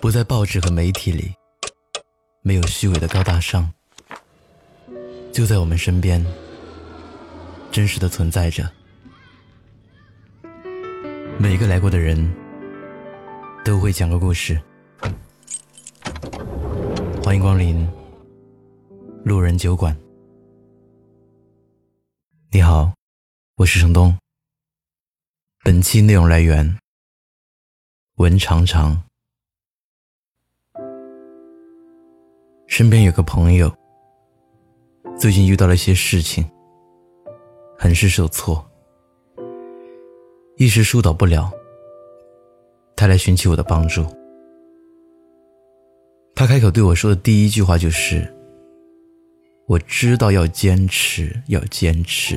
不在报纸和媒体里，没有虚伪的高大上，就在我们身边，真实的存在着。每个来过的人都会讲个故事。欢迎光临路人酒馆。你好，我是程东。本期内容来源文长长。身边有个朋友，最近遇到了一些事情，很是受挫，一时疏导不了，他来寻求我的帮助。他开口对我说的第一句话就是：“我知道要坚持，要坚持，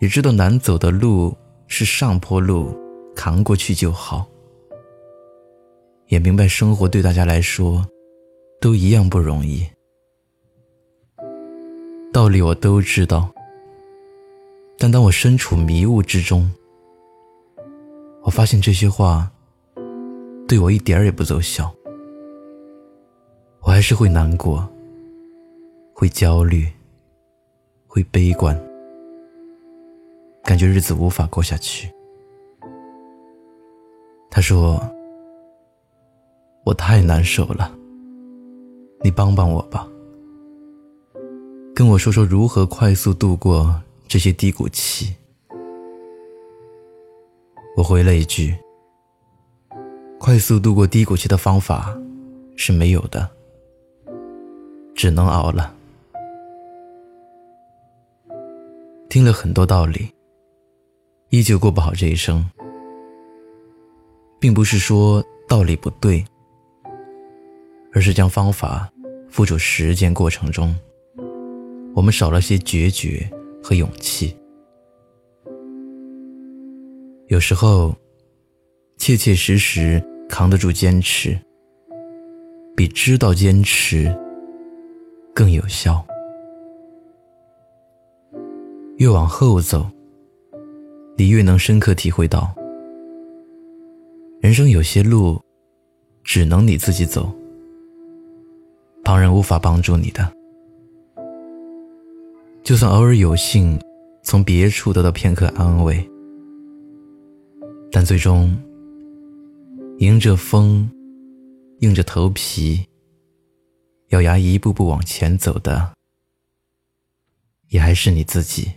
也知道难走的路是上坡路，扛过去就好。也明白生活对大家来说。”都一样不容易，道理我都知道，但当我身处迷雾之中，我发现这些话对我一点儿也不奏效，我还是会难过，会焦虑，会悲观，感觉日子无法过下去。他说：“我太难受了。”你帮帮我吧，跟我说说如何快速度过这些低谷期。我回了一句：“快速度过低谷期的方法是没有的，只能熬了。”听了很多道理，依旧过不好这一生，并不是说道理不对，而是将方法。付出实践过程中，我们少了些决绝和勇气。有时候，切切实实扛得住坚持，比知道坚持更有效。越往后走，你越能深刻体会到，人生有些路，只能你自己走。旁人无法帮助你的，就算偶尔有幸从别处得到片刻安慰，但最终迎着风、硬着头皮、咬牙一步步往前走的，也还是你自己。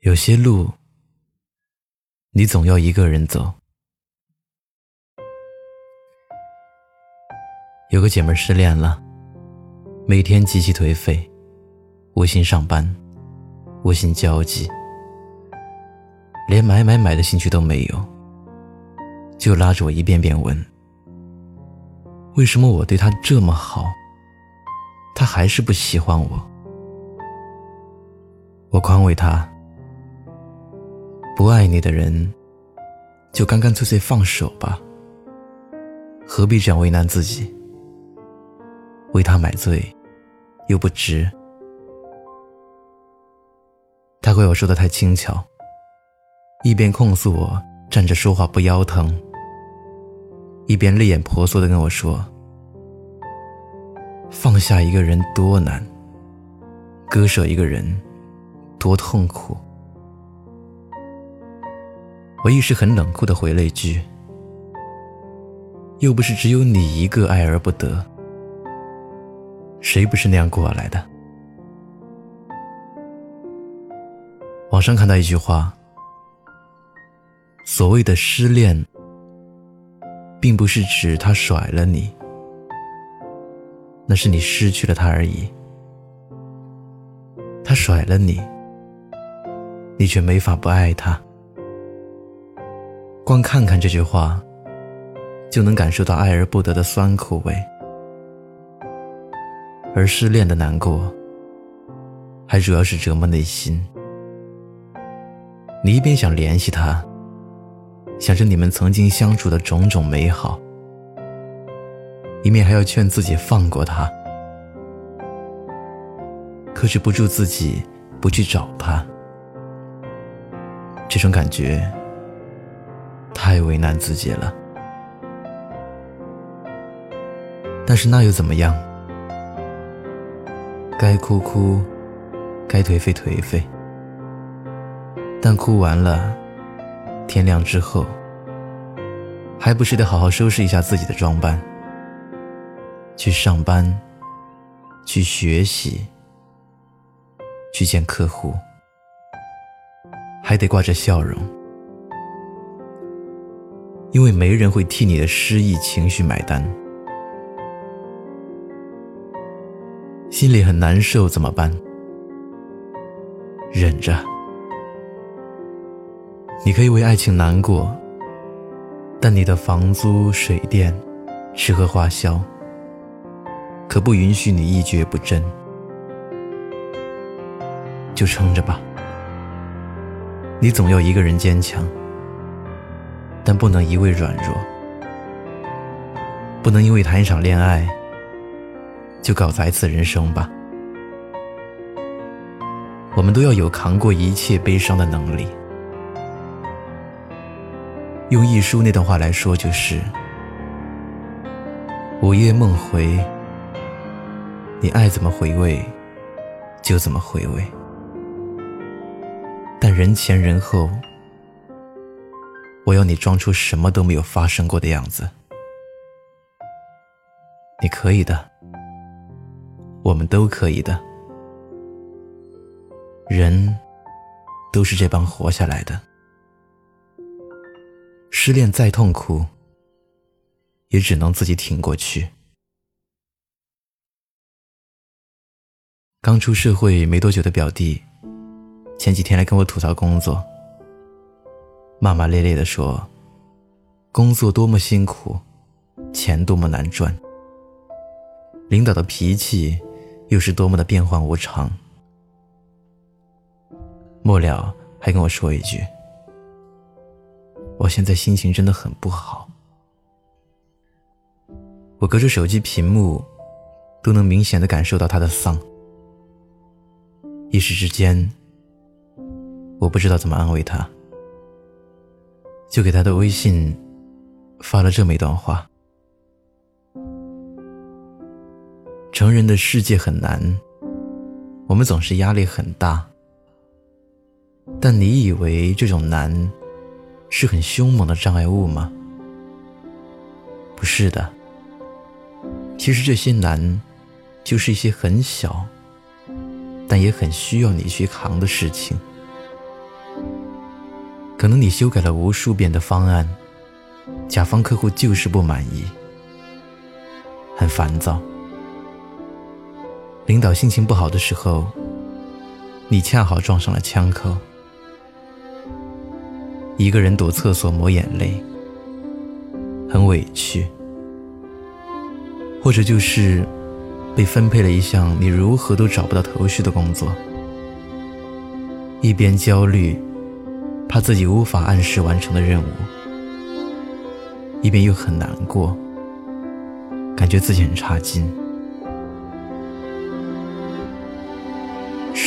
有些路，你总要一个人走。有个姐妹失恋了，每天极其颓废，无心上班，无心交际，连买买买的兴趣都没有，就拉着我一遍遍问：为什么我对她这么好，她还是不喜欢我？我宽慰她：不爱你的人，就干干脆脆放手吧，何必这样为难自己？为他买醉，又不值。他怪我说的太轻巧，一边控诉我站着说话不腰疼，一边泪眼婆娑的跟我说：“放下一个人多难，割舍一个人多痛苦。”我一时很冷酷的回了一句：“又不是只有你一个爱而不得。”谁不是那样过来的？网上看到一句话：所谓的失恋，并不是指他甩了你，那是你失去了他而已。他甩了你，你却没法不爱他。光看看这句话，就能感受到爱而不得的酸苦味。而失恋的难过，还主要是折磨内心。你一边想联系他，想着你们曾经相处的种种美好，一面还要劝自己放过他，克制不住自己不去找他。这种感觉太为难自己了。但是那又怎么样？该哭哭，该颓废颓废。但哭完了，天亮之后，还不是得好好收拾一下自己的装扮，去上班，去学习，去见客户，还得挂着笑容，因为没人会替你的失意情绪买单。心里很难受怎么办？忍着。你可以为爱情难过，但你的房租、水电、吃喝花销，可不允许你一蹶不振。就撑着吧。你总要一个人坚强，但不能一味软弱，不能因为谈一场恋爱就搞砸一次人生吧。我们都要有扛过一切悲伤的能力。用一书那段话来说，就是午夜梦回，你爱怎么回味，就怎么回味。但人前人后，我要你装出什么都没有发生过的样子。你可以的，我们都可以的。人都是这般活下来的。失恋再痛苦，也只能自己挺过去。刚出社会没多久的表弟，前几天来跟我吐槽工作，骂骂咧咧的说：“工作多么辛苦，钱多么难赚，领导的脾气又是多么的变幻无常。”末了还跟我说一句。我现在心情真的很不好，我隔着手机屏幕，都能明显的感受到他的丧。一时之间，我不知道怎么安慰他，就给他的微信发了这么一段话：成人的世界很难，我们总是压力很大，但你以为这种难？是很凶猛的障碍物吗？不是的。其实这些难，就是一些很小，但也很需要你去扛的事情。可能你修改了无数遍的方案，甲方客户就是不满意，很烦躁。领导心情不好的时候，你恰好撞上了枪口。一个人躲厕所抹眼泪，很委屈；或者就是被分配了一项你如何都找不到头绪的工作，一边焦虑，怕自己无法按时完成的任务，一边又很难过，感觉自己很差劲。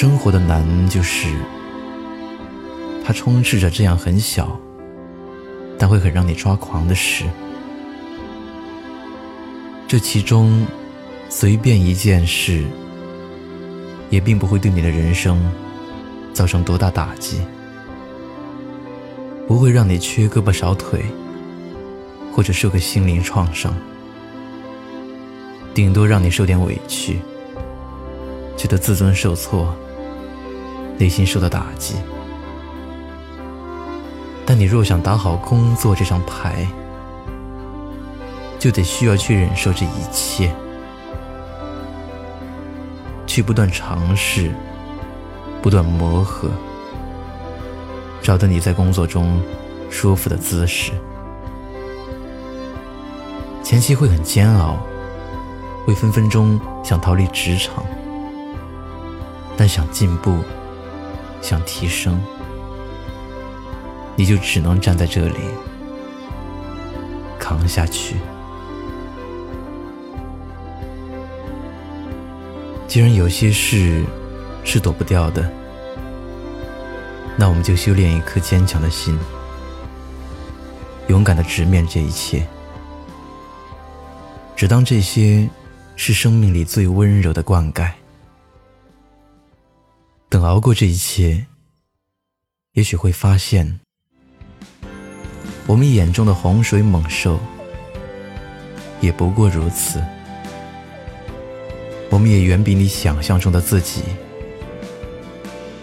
生活的难就是。它充斥着这样很小，但会很让你抓狂的事。这其中，随便一件事，也并不会对你的人生造成多大打击，不会让你缺胳膊少腿，或者受个心灵创伤，顶多让你受点委屈，觉得自尊受挫，内心受到打击。但你若想打好工作这张牌，就得需要去忍受这一切，去不断尝试，不断磨合，找到你在工作中舒服的姿势。前期会很煎熬，会分分钟想逃离职场，但想进步，想提升。你就只能站在这里扛下去。既然有些事是躲不掉的，那我们就修炼一颗坚强的心，勇敢的直面这一切。只当这些是生命里最温柔的灌溉。等熬过这一切，也许会发现，我们眼中的洪水猛兽也不过如此。我们也远比你想象中的自己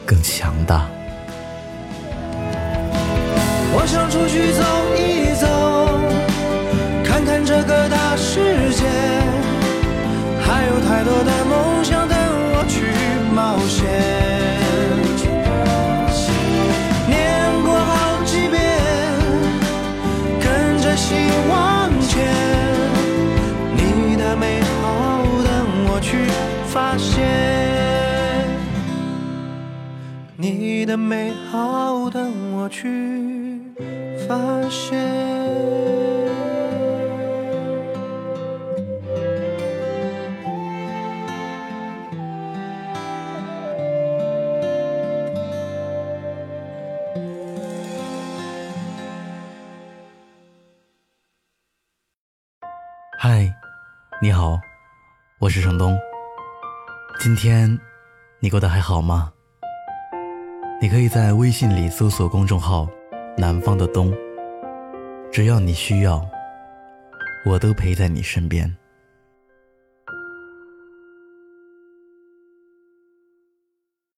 更强大。我想出去走一走，看看这个大世界，还有太多的梦你的美好等我去。发现。嗨，你好，我是程东。今天你过得还好吗？你可以在微信里搜索公众号。南方的冬，只要你需要，我都陪在你身边。